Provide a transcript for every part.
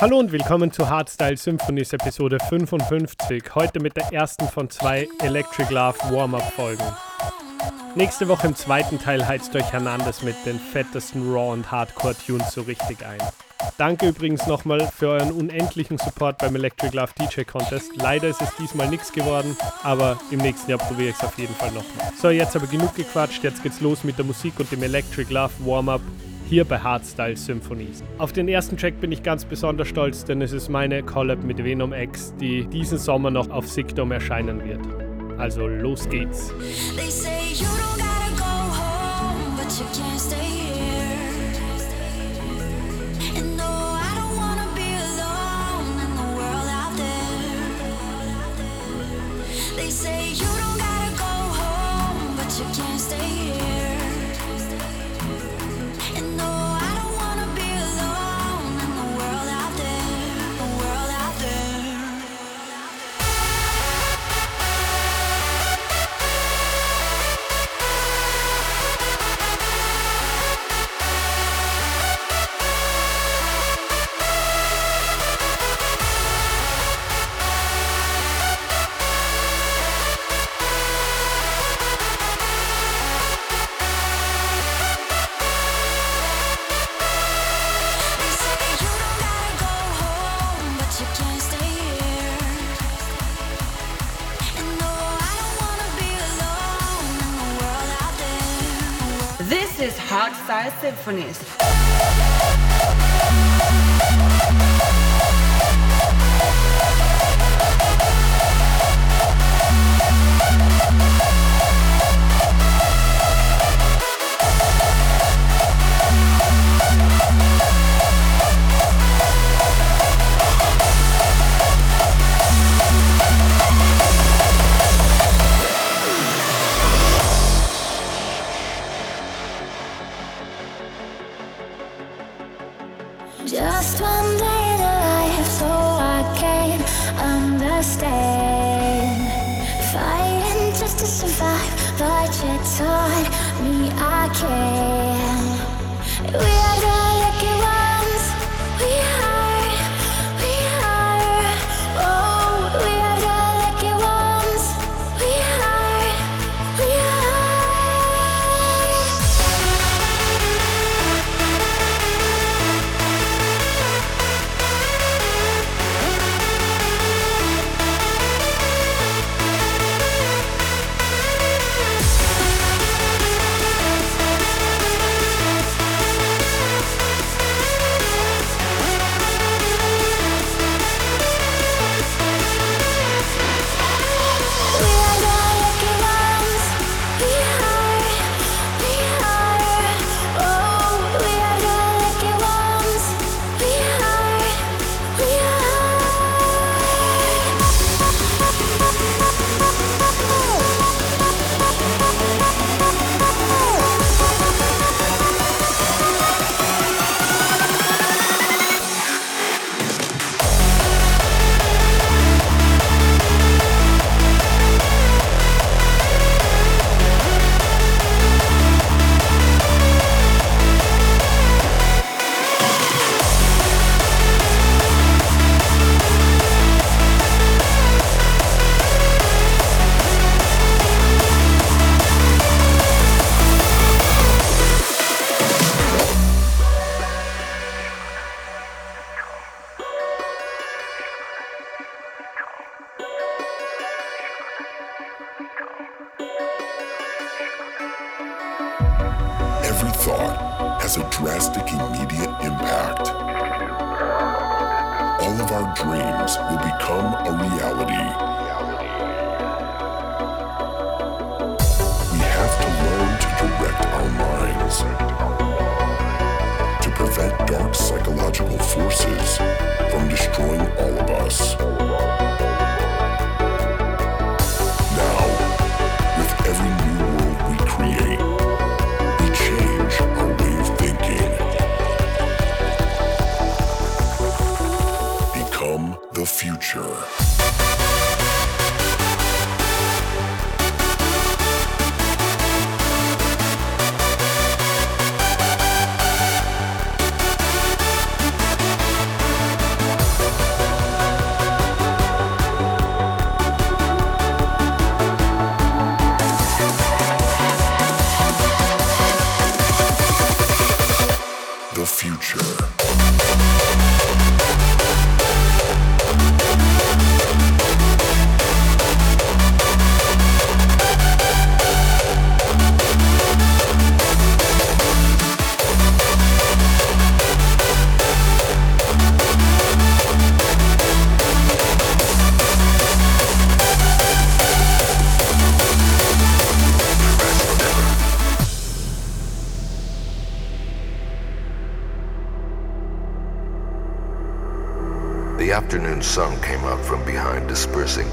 Hallo und willkommen zu Hardstyle Symphonies Episode 55. Heute mit der ersten von zwei Electric Love Warm-Up-Folgen. Nächste Woche im zweiten Teil heizt euch Hernandez mit den fettesten Raw- und Hardcore-Tunes so richtig ein. Danke übrigens nochmal für euren unendlichen Support beim Electric Love DJ Contest. Leider ist es diesmal nichts geworden, aber im nächsten Jahr probiere ich es auf jeden Fall nochmal. So, jetzt aber genug gequatscht, jetzt geht's los mit der Musik und dem Electric Love Warm-Up hier bei Hardstyle Symphonies. Auf den ersten Track bin ich ganz besonders stolz, denn es ist meine Collab mit Venom X, die diesen Sommer noch auf Sickdom erscheinen wird. Also los geht's. This for next.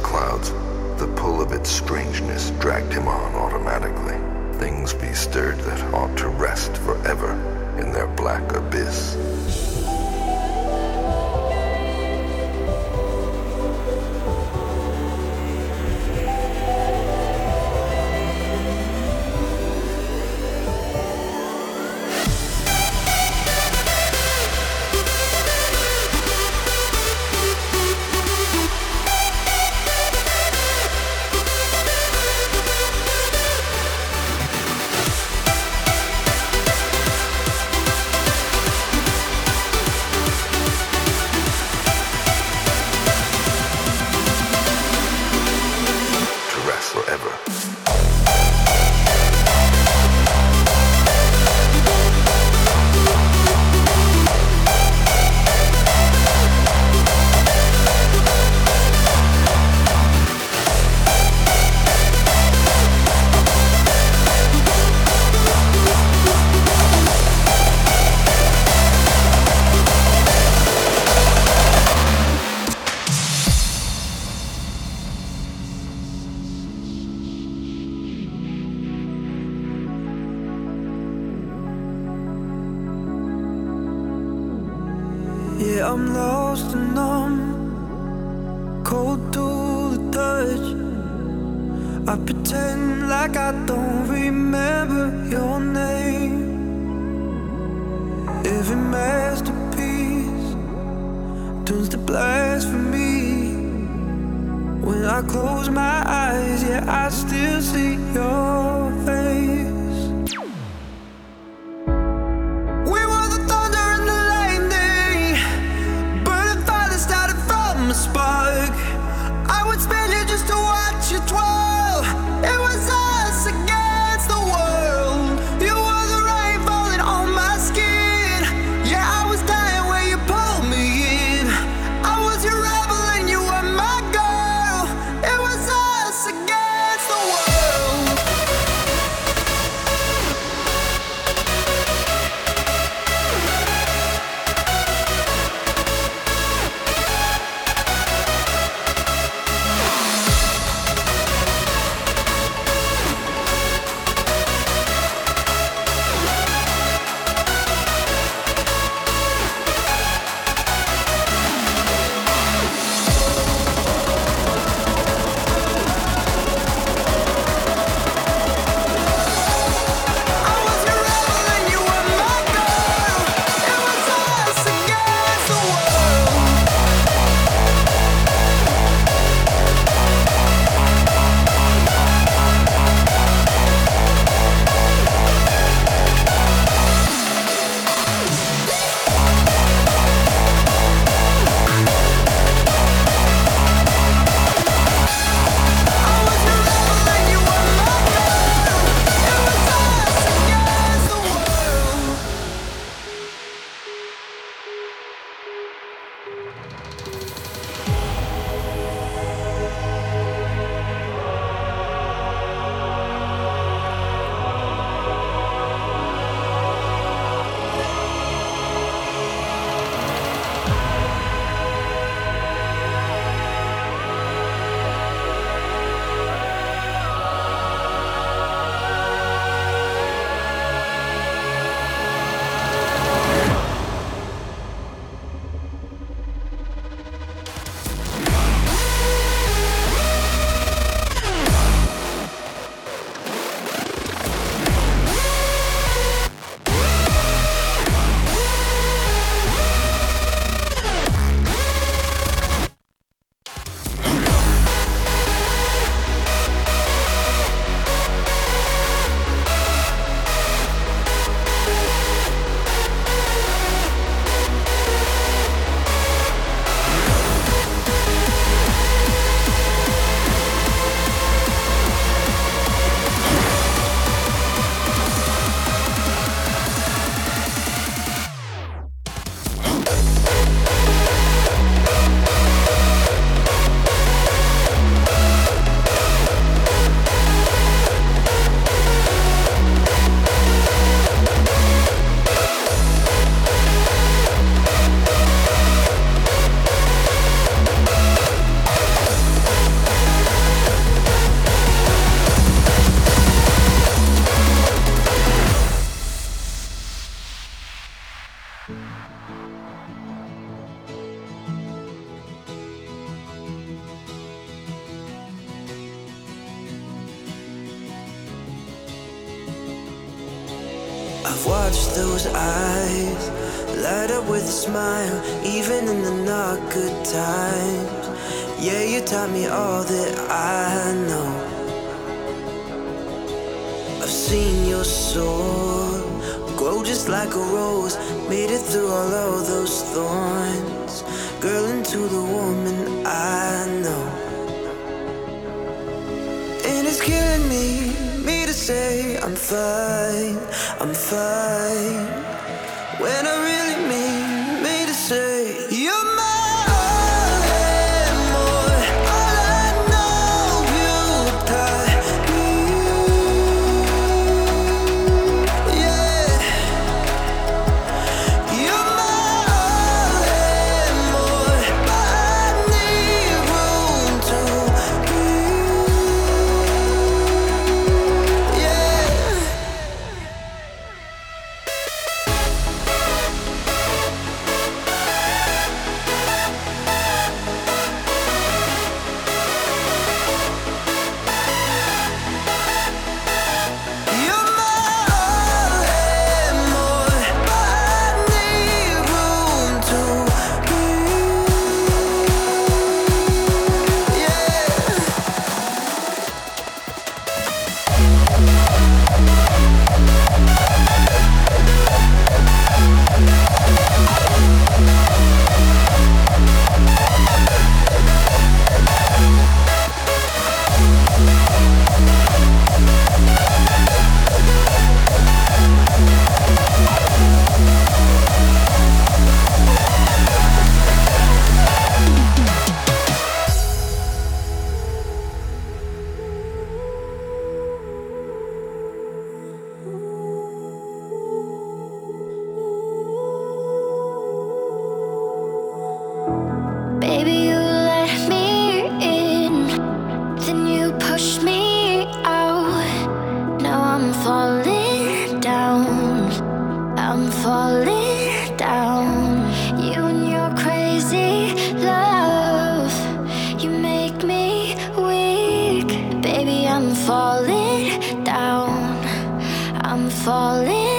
Clouds. The pull of its strangeness dragged him on automatically. Things bestirred that ought to rest forever in their black abyss. bug. I would spend it just to watch you twirl. I'm fine, I'm fine. When I falling down. I'm falling.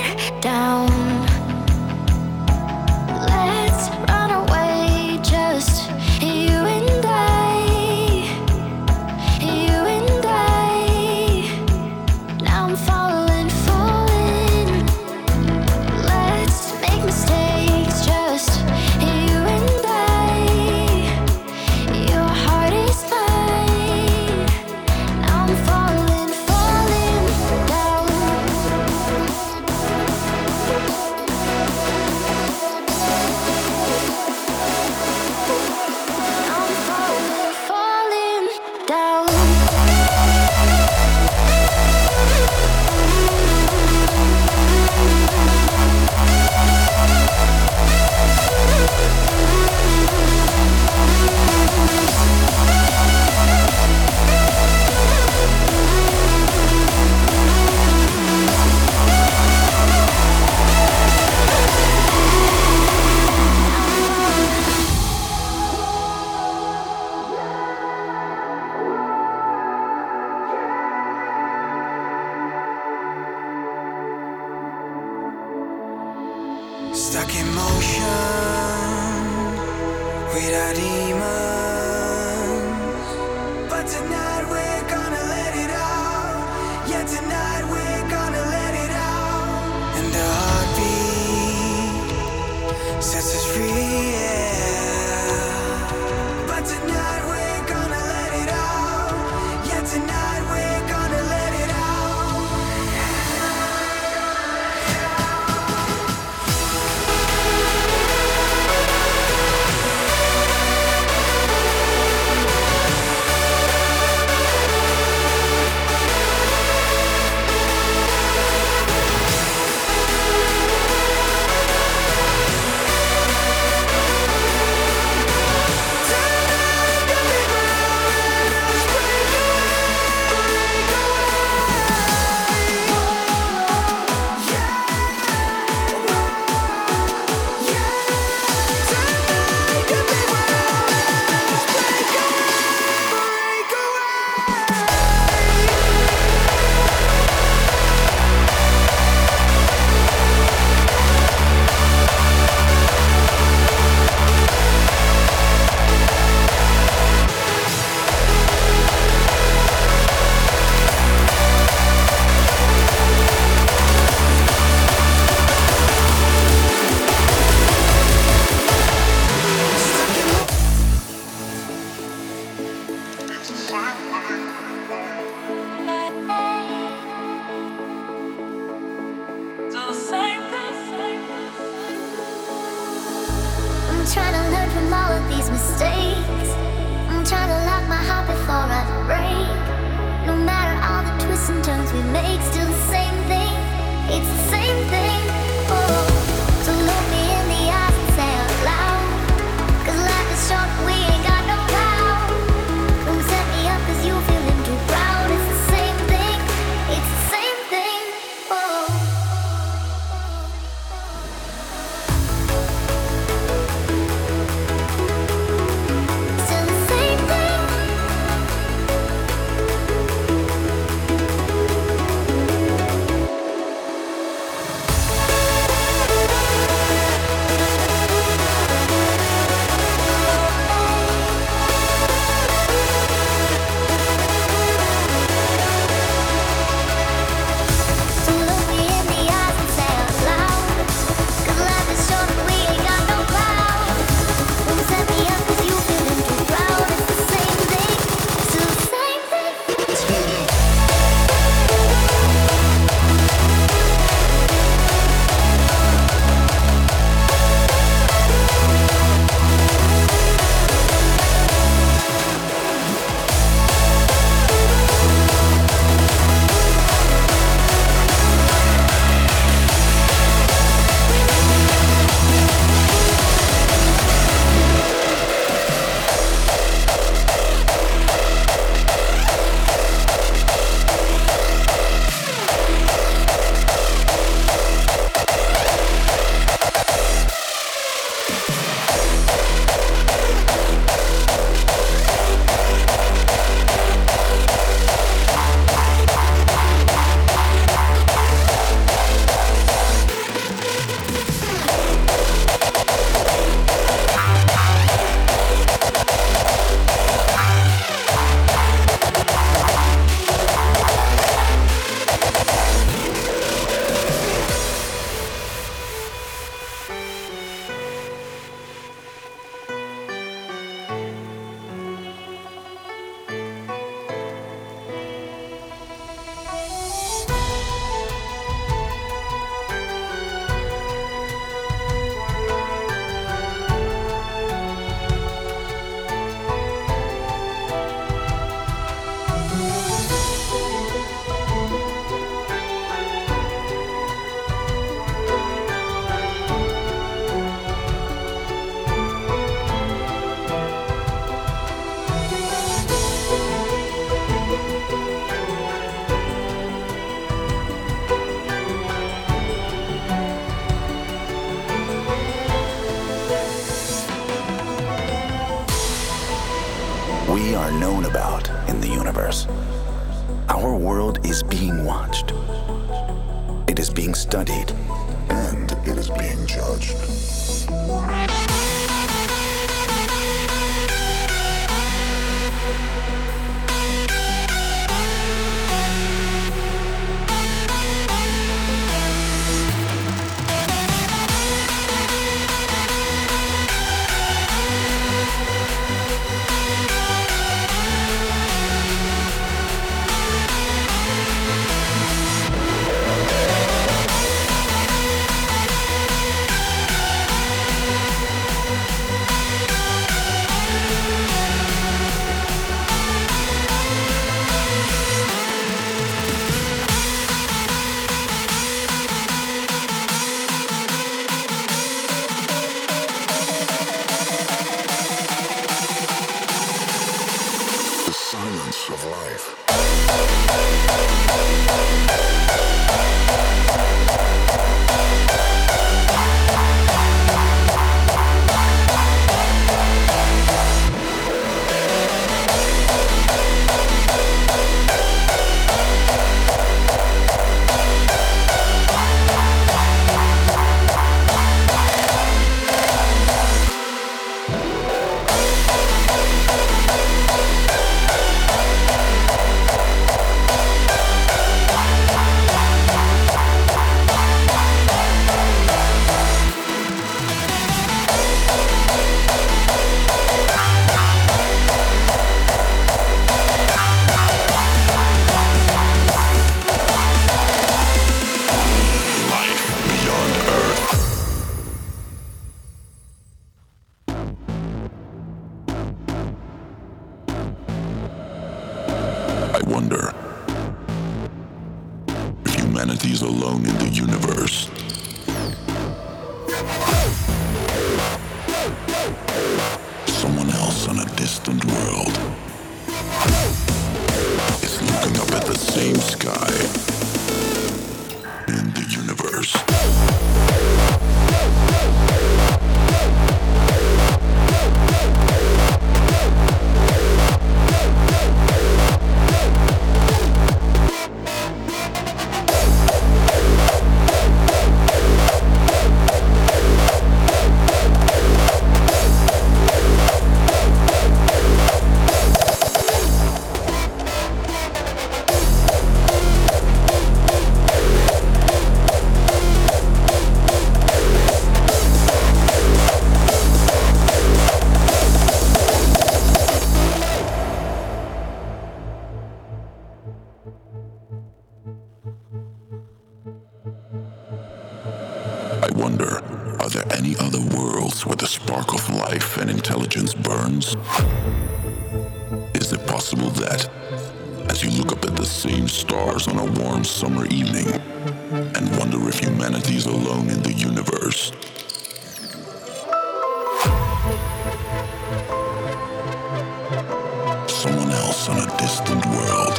someone else on a distant world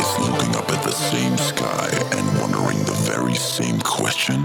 is looking up at the same sky and wondering the very same question?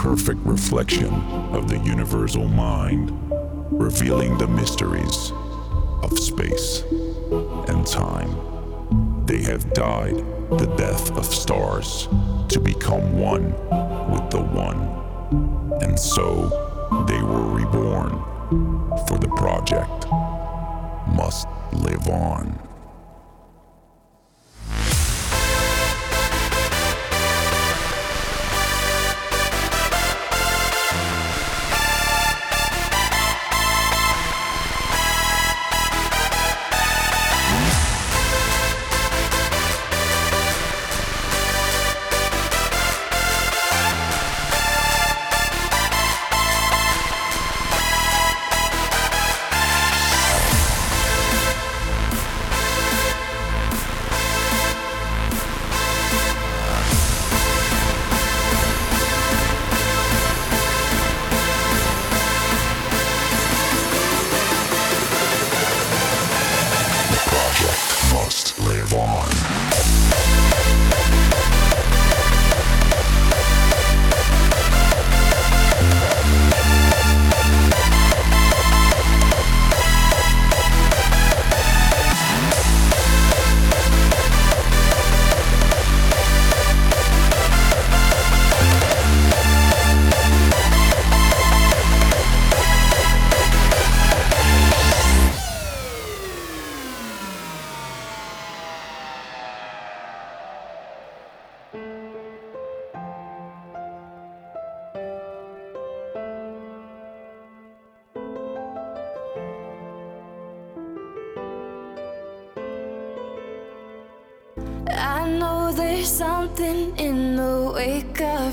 Perfect reflection of the universal mind, revealing the mysteries of space and time. They have died the death of stars to become one with the one. And so they were reborn, for the project must live on.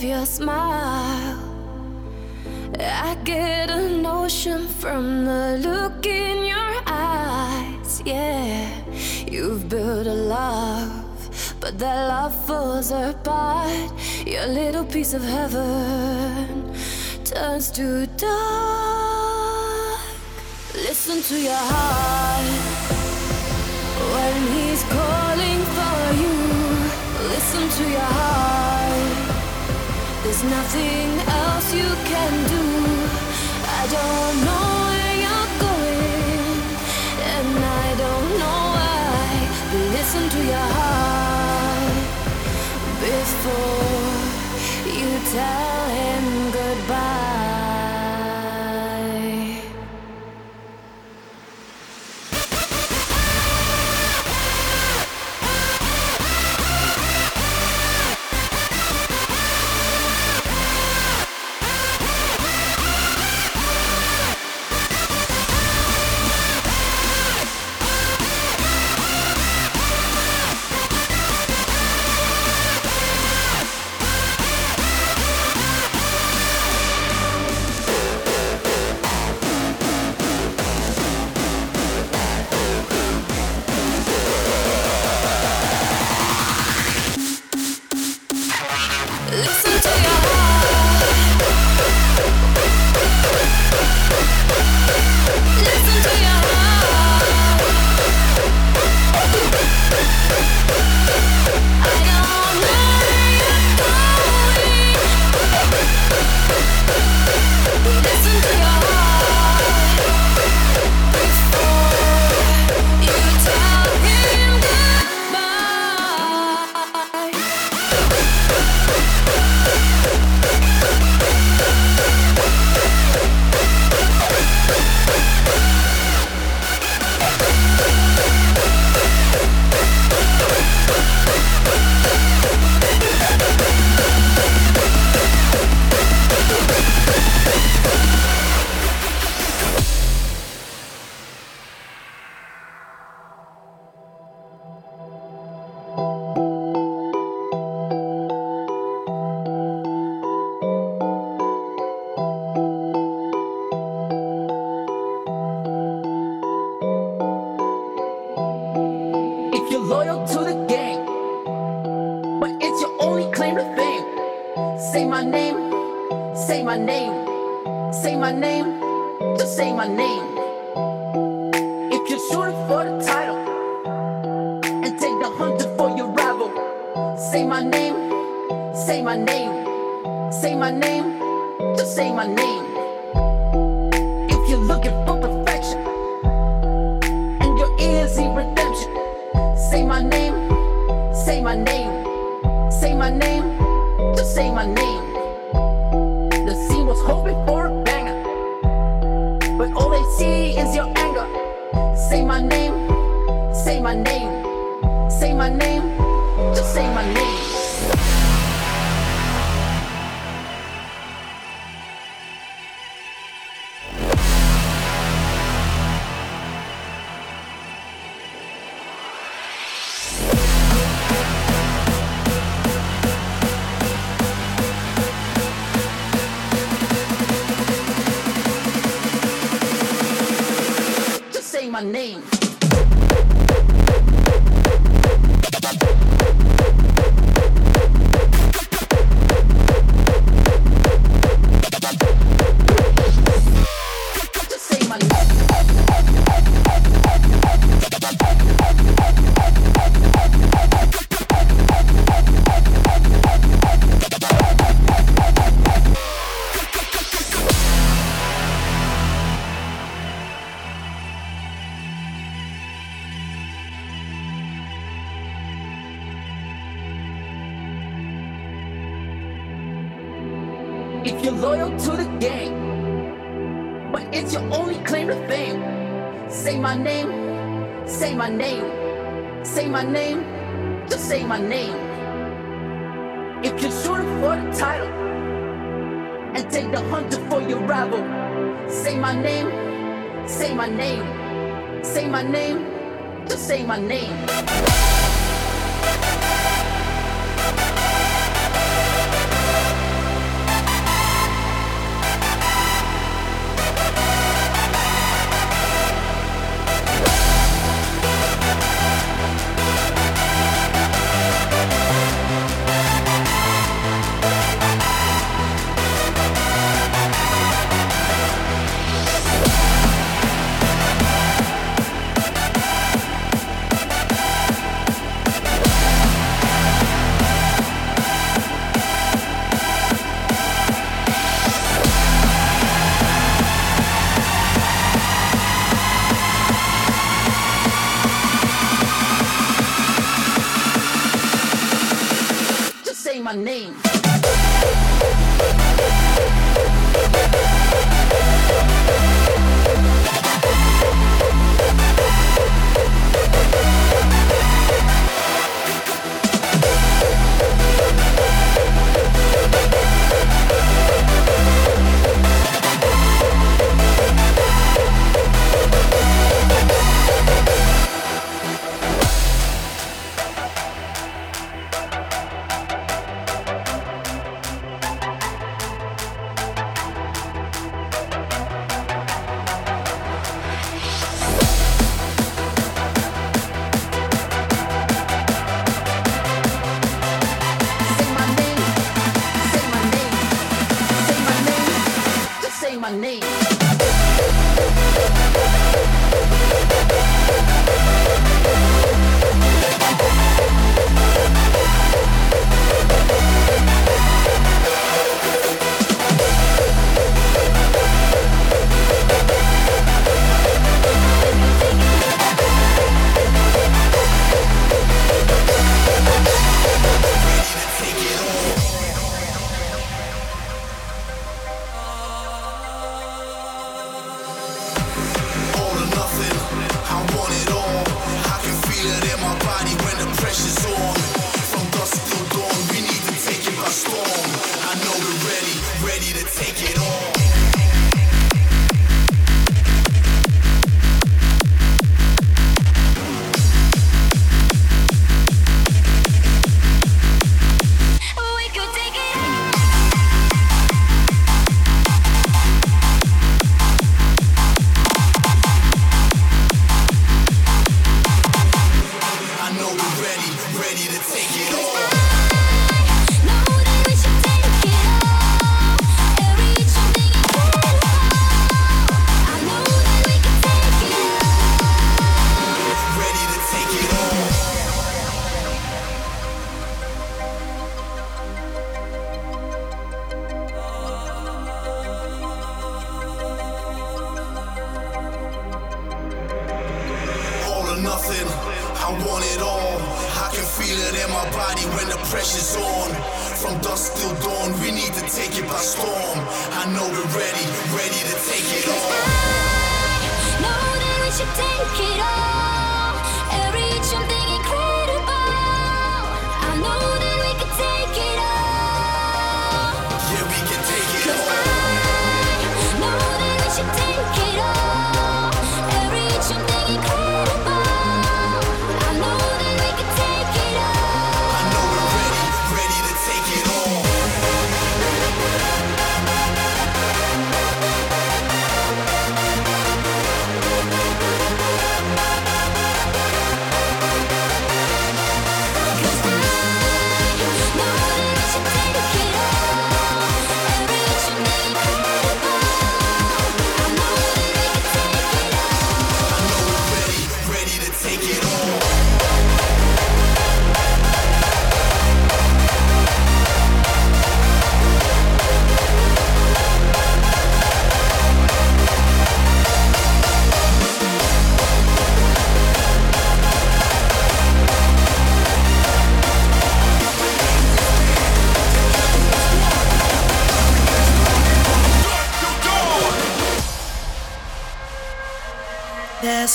Your smile. I get a notion from the look in your eyes. Yeah, you've built a love, but that love falls apart. Your little piece of heaven turns to dark. Listen to your heart when he's calling for you listen to your heart. There's nothing else you can do. I don't know where you're going, and I don't know why. But listen to your heart before you tell him my name, just say my name. The scene was hoping for a banger, but all they see is your anger. Say my name, say my name, say my name, just say my name.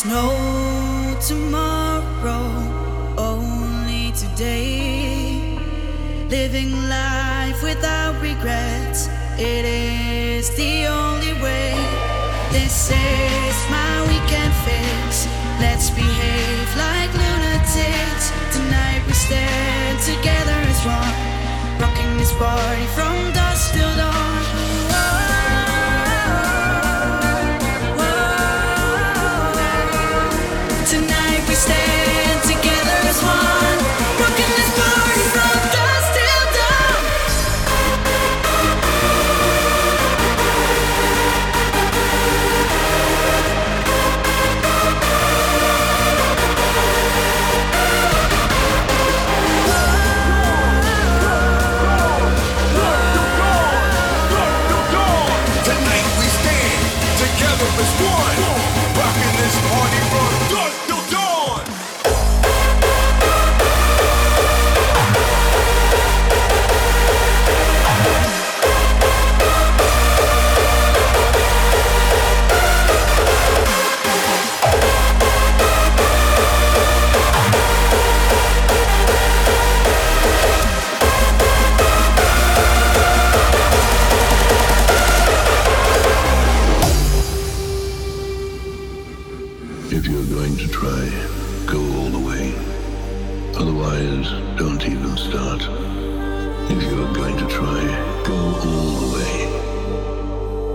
snow.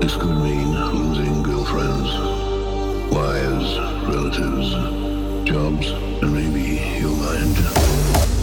This could mean losing girlfriends, wives, relatives, jobs, and maybe your mind.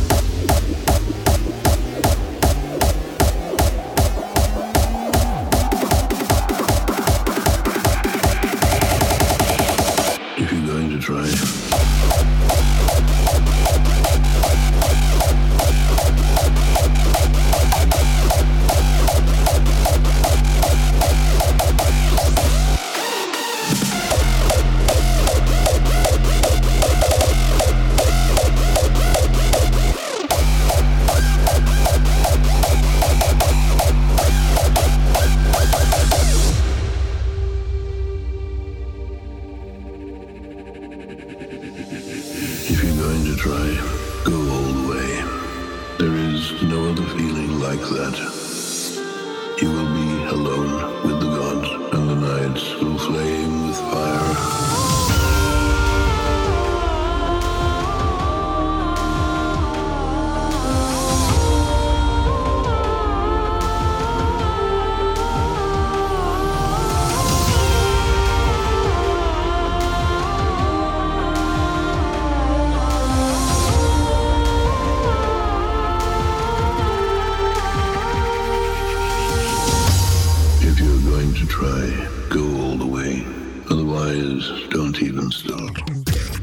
don't even start.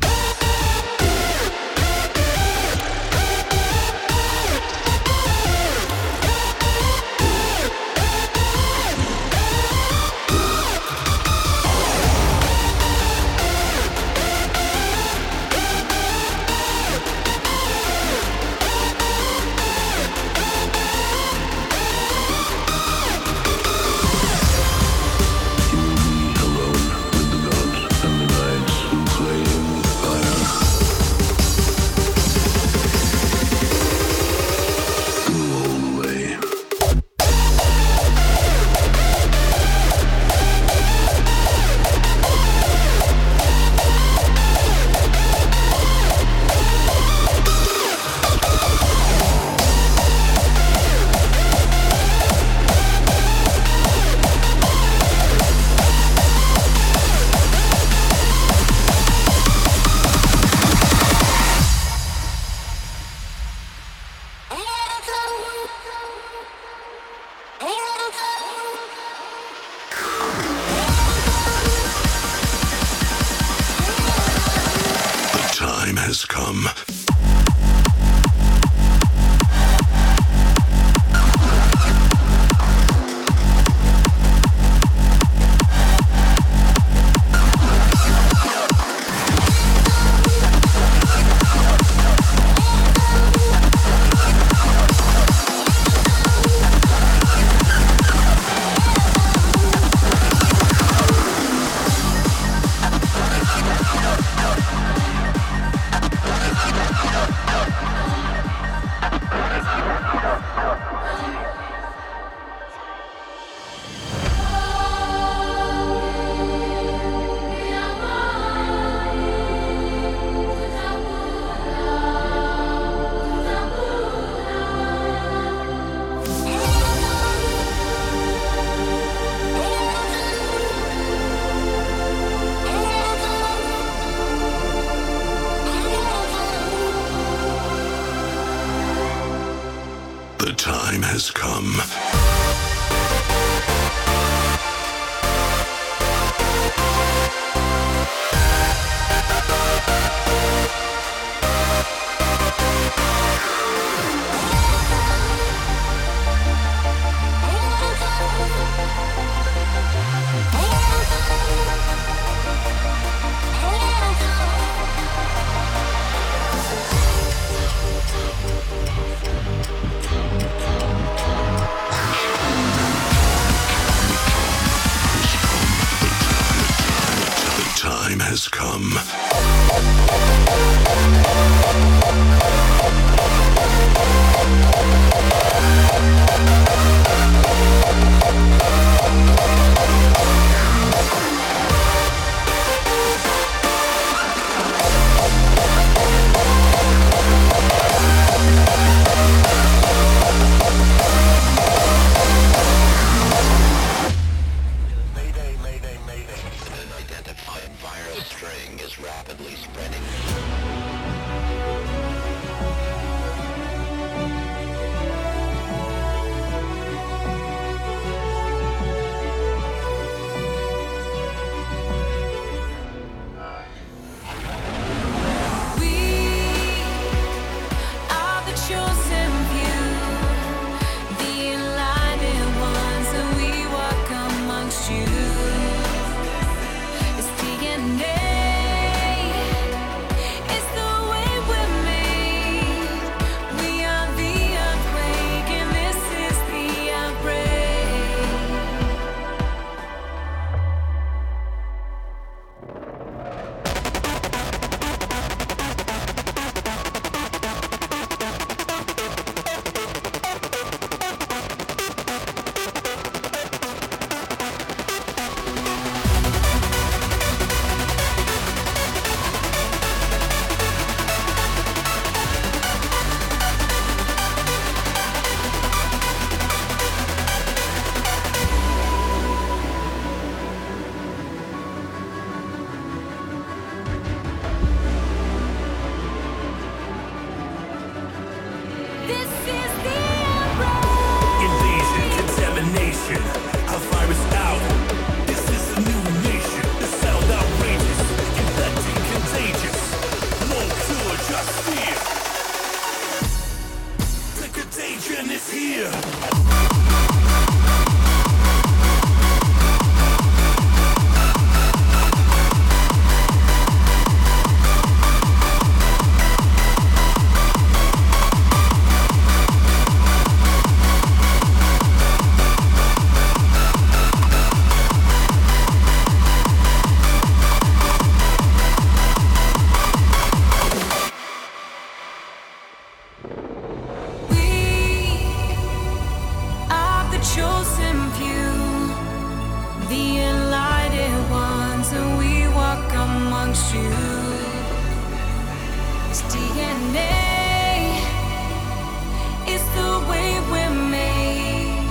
It's the way we're made.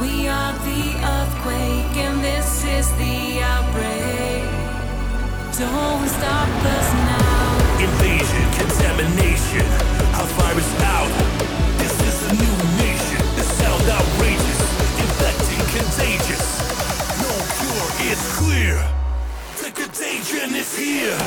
We are the earthquake and this is the outbreak. Don't stop us now. Invasion, contamination, our virus out. This is a new nation. This sounds outrageous. Infecting contagious. No more is clear. The contagion is here.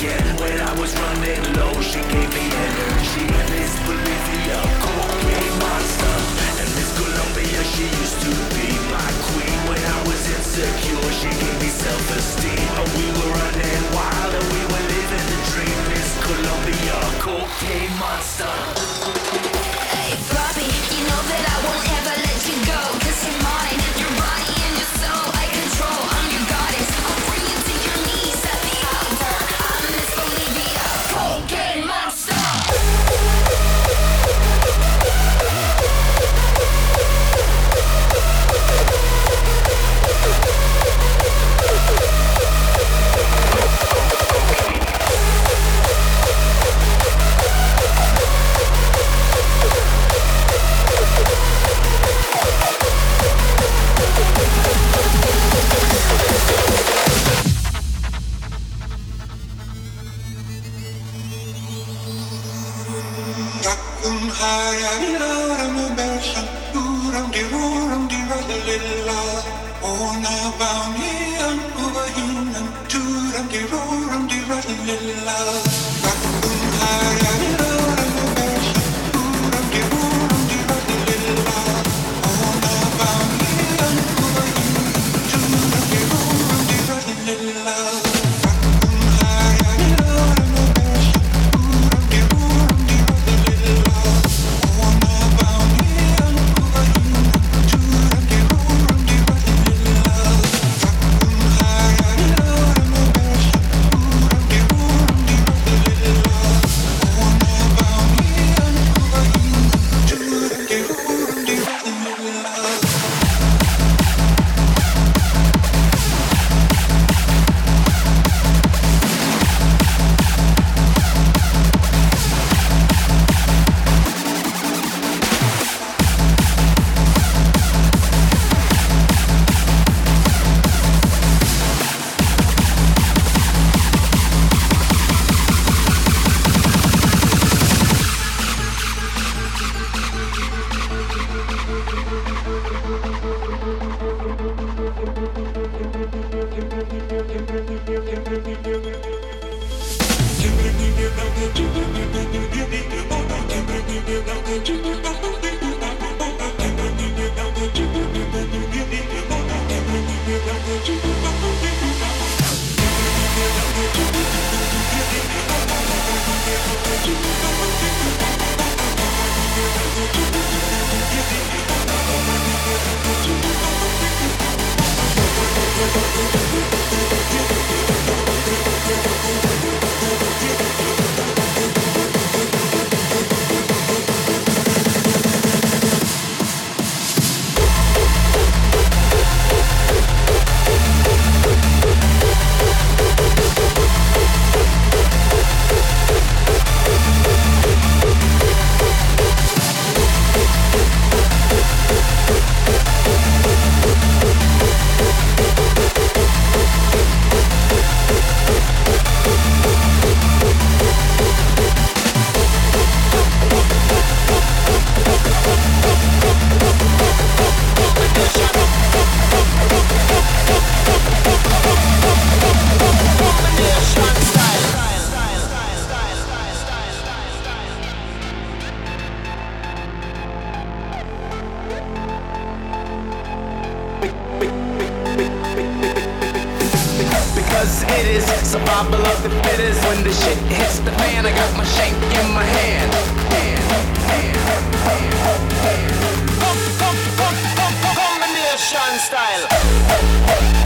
Again when I was running low. She gave me energy. Miss Bolivia, cocaine monster. And Miss Colombia, she used to be my queen when I was insecure. She gave me self-esteem. And we were running wild and we were living the dream. Miss Colombia, cocaine monster. Because survival of the fittest. When the shit hits the fan, I got my shank in my hand. hand, hand, hand, hand. Com- com- com- com- Combination style.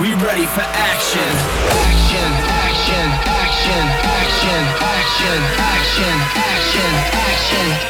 We ready, for action. Action, action, action, action, action, action, action, action.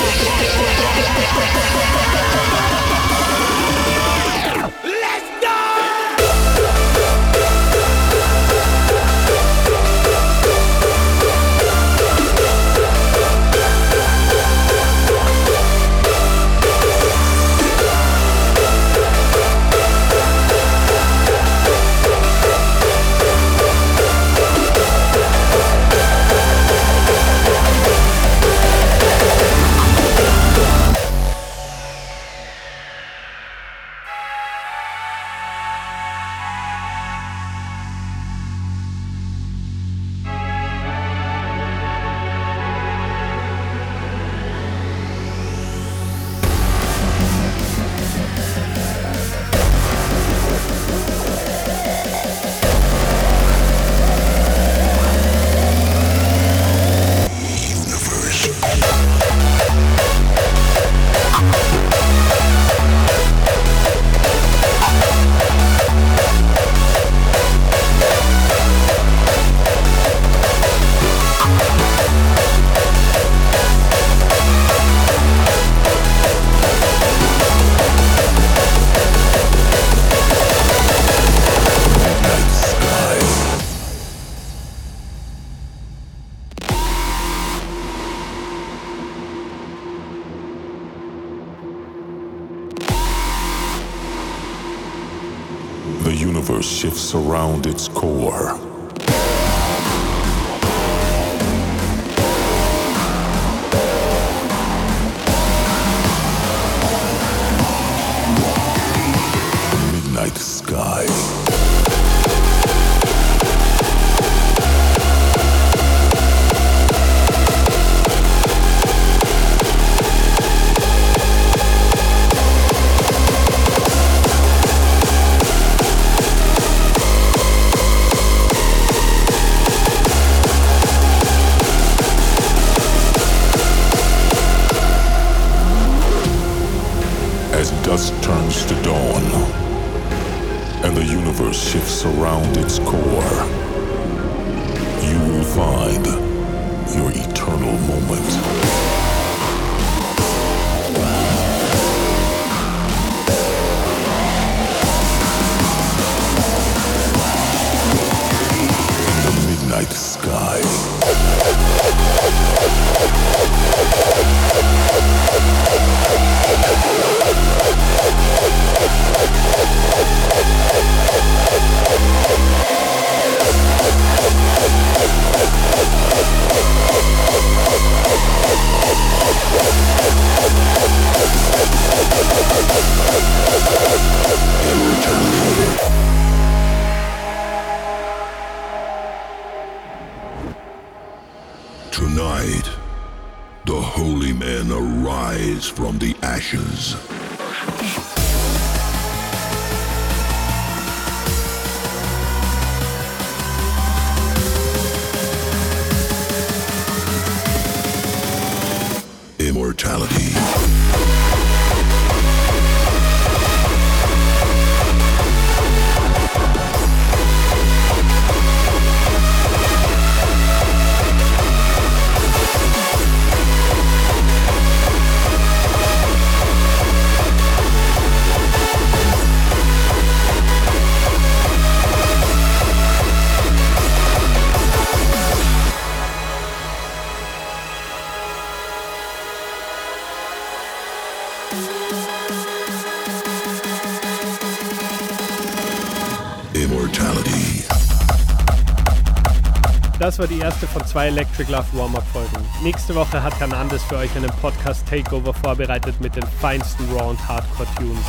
Das war die erste von zwei Electric Love Warm-Up-Folgen. Nächste Woche hat Hernandez für euch einen Podcast-Takeover vorbereitet mit den feinsten Raw- und Hardcore-Tunes.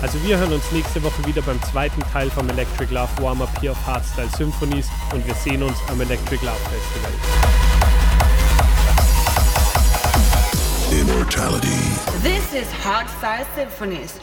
Also wir hören uns nächste Woche wieder beim zweiten Teil vom Electric Love Warm-Up hier auf Hardstyle Symphonies und wir sehen uns am Electric Love Festival. Immortality. This is Hardstyle Symphonies